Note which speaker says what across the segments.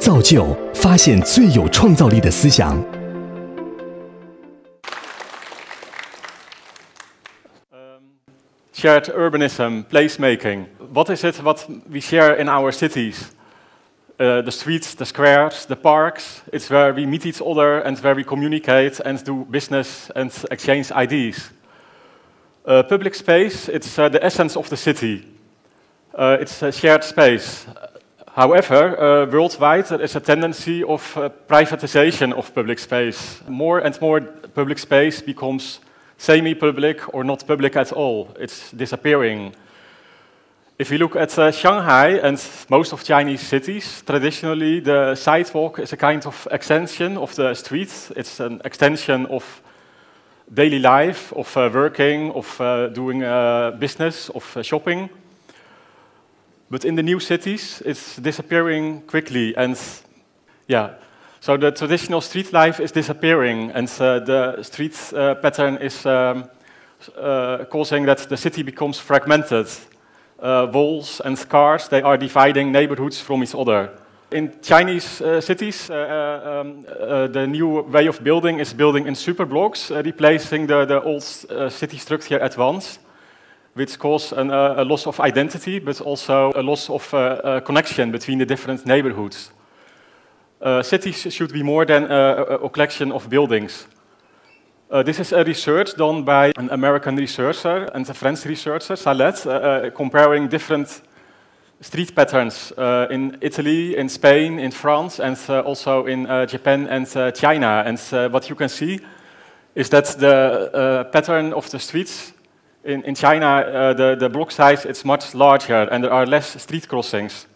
Speaker 1: 造就发现最有创造力的思想。
Speaker 2: shared urbanism, placemaking. What is it what we share in our cities? Uh, the streets, the squares, the parks. It's where we meet each other and where we communicate and do business and exchange ideas. Uh, public space, it's uh, the essence of the city. Uh, it's a shared space. However, uh, worldwide there is a tendency of uh, privatization of public space. More and more public space becomes semi-public or not public at all. It's disappearing. If you look at uh, Shanghai and most of Chinese cities, traditionally the sidewalk is a kind of extension of the street. It's an extension of daily life, of uh, working, of uh, doing uh, business, of shopping. But in the new cities, it's disappearing quickly, and yeah, so the traditional street life is disappearing, and uh, the street uh, pattern is um, uh, causing that the city becomes fragmented. Uh, walls and cars, they are dividing neighborhoods from each other. In Chinese uh, cities, uh, um, the new way of building is building in superblocks, uh, replacing the, the old city structure at once, which cause an, uh, a loss of identity, but also a loss of uh, uh, connection between the different neighborhoods. Uh, cities should be more than uh, a, collection of buildings. This is a research done by an American researcher and a French researcher, Salat, comparing different street patterns uh, in Italy, in Spain, in France, and uh, also in uh, Japan and China. And what you can see is that the pattern of the streets in, in China, uh, the, the block size is much larger, and there are less street crossings.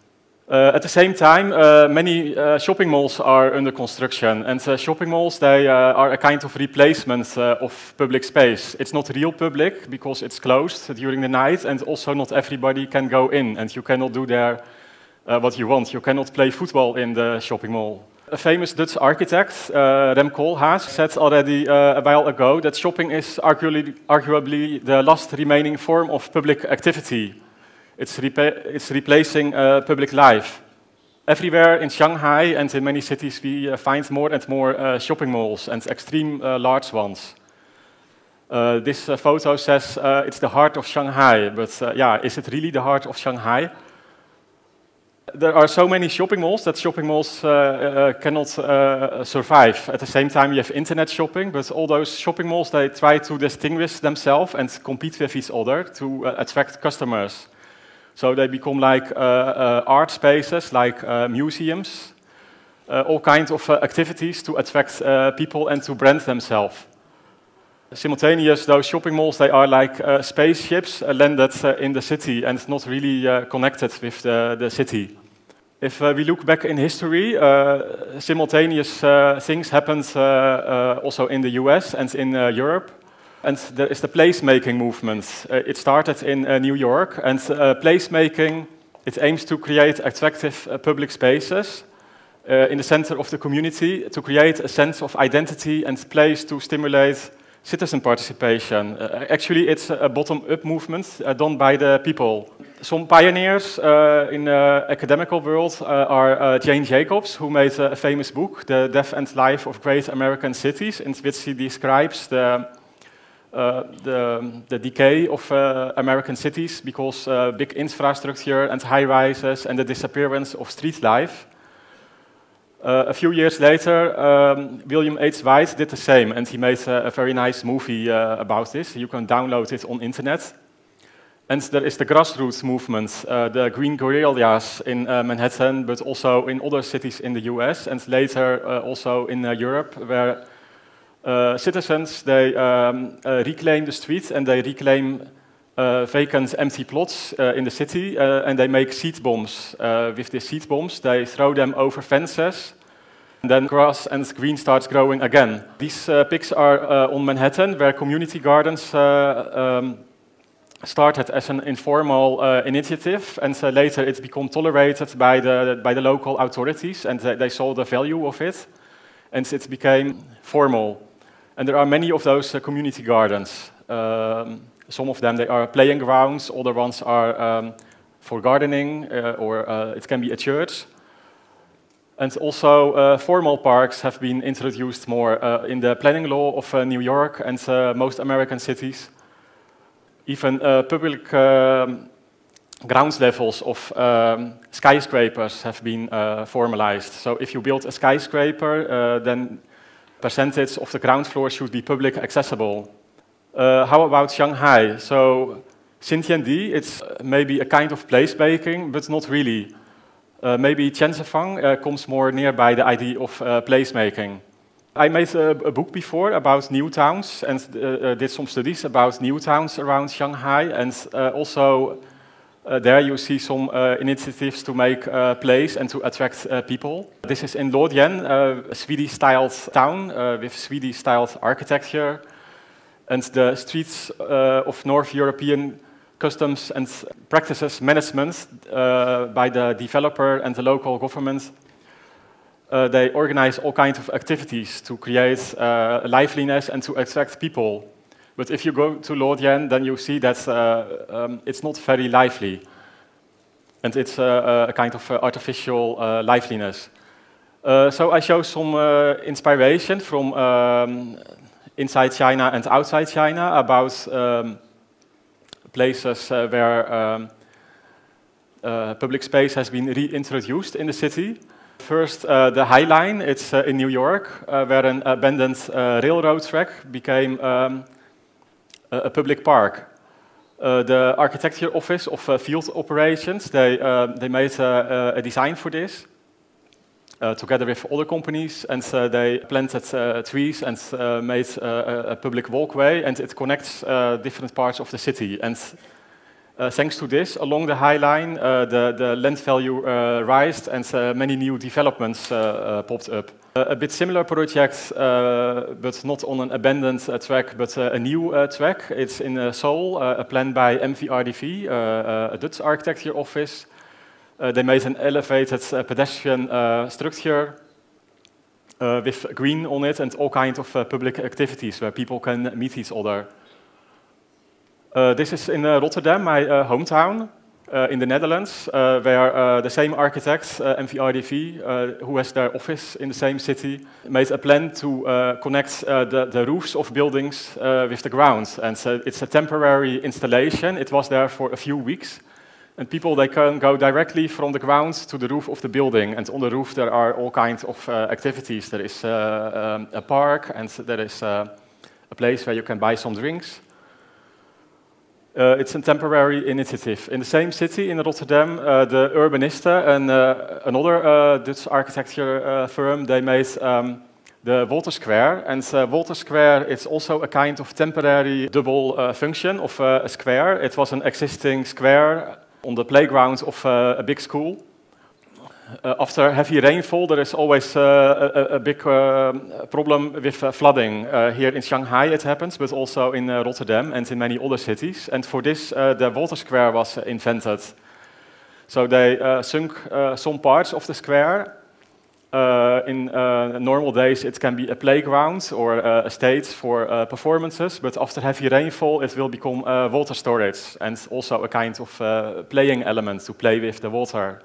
Speaker 2: Uh, at the same time, uh, many uh, shopping malls are under construction, and uh, shopping malls they uh, are a kind of replacement of public space. It's not real public because it's closed during the night, and also not everybody can go in, and you cannot do there what you want. You cannot play football in the shopping mall. A famous Dutch architect, uh, Rem Koolhaas, said already uh, a while ago that shopping is arguably, arguably the last remaining form of public activity. It's, it's replacing uh, public life. Everywhere in Shanghai and in many cities, we uh, find more and more uh, shopping malls and extreme uh, large ones. This photo says it's the heart of Shanghai, but yeah, is it really the heart of Shanghai? There are so many shopping malls that shopping malls uh, uh, cannot uh, survive. At the same time, you have internet shopping, but all those shopping malls they try to distinguish themselves and compete with each other to uh, attract customers. So they become like uh, uh, art spaces, like uh, museums, uh, all kinds of uh, activities to attract uh, people and to brand themselves. Simultaneous, those shopping malls they are like uh, spaceships uh, landed uh, in the city and not really uh, connected with the, the city. If uh, we look back in history, uh, simultaneous uh, things happened also in the US and in Europe. And there is the placemaking movement. It started in New York, and placemaking it aims to create attractive public spaces uh, in the center of the community to create a sense of identity and place to stimulate citizen participation. Uh, actually, it's a bottom-up movement uh, done by the people. Some pioneers uh, in the academical world uh, are uh, Jane Jacobs, who made a famous book, The Death and Life of Great American Cities, in which she describes the uh, the, the decay of uh, American cities because uh, big infrastructure and high rises and the disappearance of street life. Uh, a few years later, um, William H. Whyte did the same, and he made a, a very nice movie uh, about this. You can download it on internet. And there is the grassroots movement, uh, the Green Guerrillas in uh, Manhattan, but also in other cities in the US, and later uh, also in Europe, where citizens they um, reclaim the streets and they reclaim vacant empty plots in the city and they make seed bombs. With these seed bombs they throw them over fences and then grass and green starts growing again. These pics are on manhattan where community gardens um, started as an informal uh, initiative and uh, later it's become tolerated by the, by the local authorities and they, they saw the value of it and it became formal and there are many of those uh, community gardens. Um, some of them they are playing grounds, other ones are um, for gardening, uh, or uh, it can be a church. And also, uh, formal parks have been introduced more uh, in the planning law of uh, New York and uh, most American cities. Even uh, public um, ground levels of um, skyscrapers have been uh, formalized. So, if you build a skyscraper, then percentage of the ground floor should be public accessible. how about Shanghai? So, Xintiandi, it's maybe a kind of place placemaking, but not really. Uh, maybe Tianzifang uh, comes more nearby the idea of uh, placemaking. I made a, a, book before about new towns and uh, uh, did some studies about new towns around Shanghai. And uh, also there you see some initiatives to make a place and to attract people. This is in Luodian, a Swedish-styled town with Swedish-styled architecture. And the streets of North European customs and practices management uh, by the developer and the local government. Uh, they organize all kinds of activities to create uh, liveliness and to attract people. But if you go to Luodian, then you see that uh, um, it's not very lively. And it's uh, a kind of uh, artificial liveliness. so I show some inspiration from um, inside China and outside China about um, places uh, where um, uh, public space has been reintroduced in the city. First, uh, the High Line, it's uh, in New York, uh, where an abandoned uh, railroad track became um, a, a public park. Uh, the architecture office of uh, field operations, they, uh, they made a design for this together with other companies, and they planted trees and made a public walkway, and it connects different parts of the city. And uh, thanks to this, along the High Line, uh, the, the land value uh, rised and uh, many new developments uh, uh, popped up. a bit similar project, but not on an abandoned track, but a new track. It's in Seoul, a plan by MVRDV, a Dutch architecture office. they made an elevated pedestrian structure uh, with green on it and all kinds of uh, public activities where people can meet each other. Uh, this is in uh, Rotterdam, my uh, hometown. Uh, in the Netherlands, uh, where uh, the same architect, MVRDV, who has their office in the same city, made a plan to connect the, the, roofs of buildings with the ground. And so it's a temporary installation. It was there for a few weeks. And people, they can go directly from the ground to the roof of the building. And on the roof, there are all kinds of activities. There is um, a park, and there is a place where you can buy some drinks. Uh, it's a temporary initiative. In the same city, in Rotterdam, uh, the Urbanisten and uh, another uh, Dutch architecture uh, firm, they made um, the Water Square. And uh, Water Square is also a kind of temporary double function of a square. It was an existing square on the playground of a big school. Uh, after heavy rainfall, there is always uh, a, a, big uh, problem with uh, flooding. Here in Shanghai it happens, but also in Rotterdam and in many other cities. And for this, the water Square was invented. So they sunk some parts of the square. in normal days, it can be a playground or a stage for performances, but after heavy rainfall, it will become water storage and also a kind of playing element to play with the water.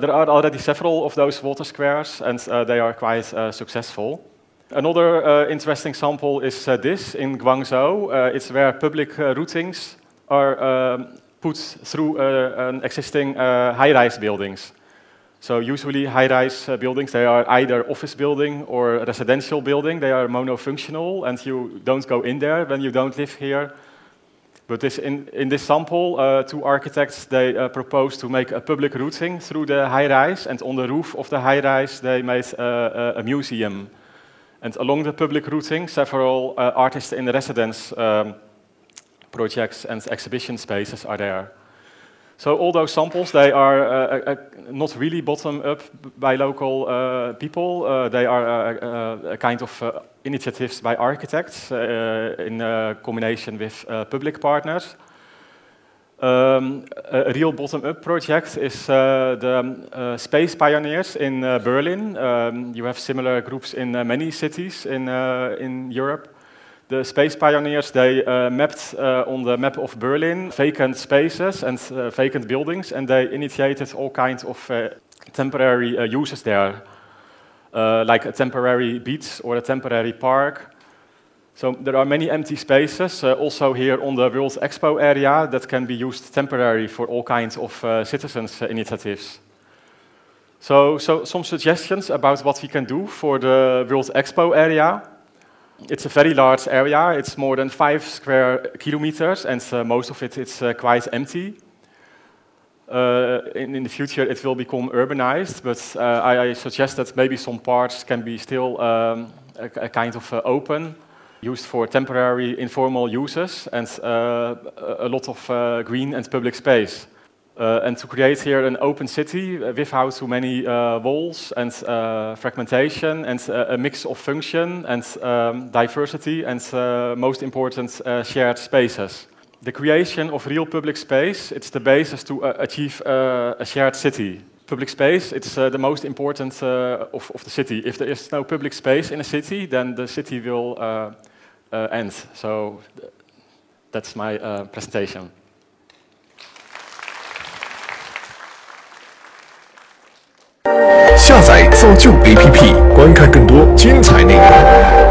Speaker 2: There are already several of those water squares, and uh, they are quite uh, successful. Another uh, interesting sample is uh, this in Guangzhou. Uh, it's where public uh, routings are um, put through an existing high-rise buildings. So usually high-rise buildings, they are either office building or residential building. They are monofunctional, and you don't go in there when you don't live here. But this, in, in, this sample, uh, two architects, they uh, proposed to make a public routing through the high-rise, and on the roof of the high-rise, they made uh, a museum. And along the public routing, several uh, artists in residence um, projects and exhibition spaces are there. So all those samples, they are uh, uh, not really bottom up by local uh, people. Uh, they are uh, a kind of initiatives by architects in combination with public partners. Um, a real bottom-up project is the Space Pioneers in Berlin. Um, you have similar groups in many cities in, in Europe the space pioneers, they uh, mapped uh, on the map of Berlin vacant spaces and uh, vacant buildings, and they initiated all kinds of uh, temporary uh, uses there, uh, like a temporary beach or a temporary park. So there are many empty spaces, also here on the World Expo area, that can be used temporarily for all kinds of citizens' initiatives. So, so some suggestions about what we can do for the World Expo area. It's a very large area. It's more than five square kilometers, and uh, most of it is uh, quite empty. Uh, in, in, the future, it will become urbanized, but uh, I, I, suggest that maybe some parts can be still um, a, a, kind of uh, open, used for temporary informal uses, and uh, a lot of green and public space. Uh, and to create here an open city without too many uh, walls and uh, fragmentation and a mix of function and um, diversity and most important shared spaces. The creation of real public space, it's the basis to achieve a shared city public space, it's uh, the most important uh, of, of, the city. If there is no public space in a city, then the city will uh, end. So that's my presentation.
Speaker 1: 造就 APP，观看更多精彩内容。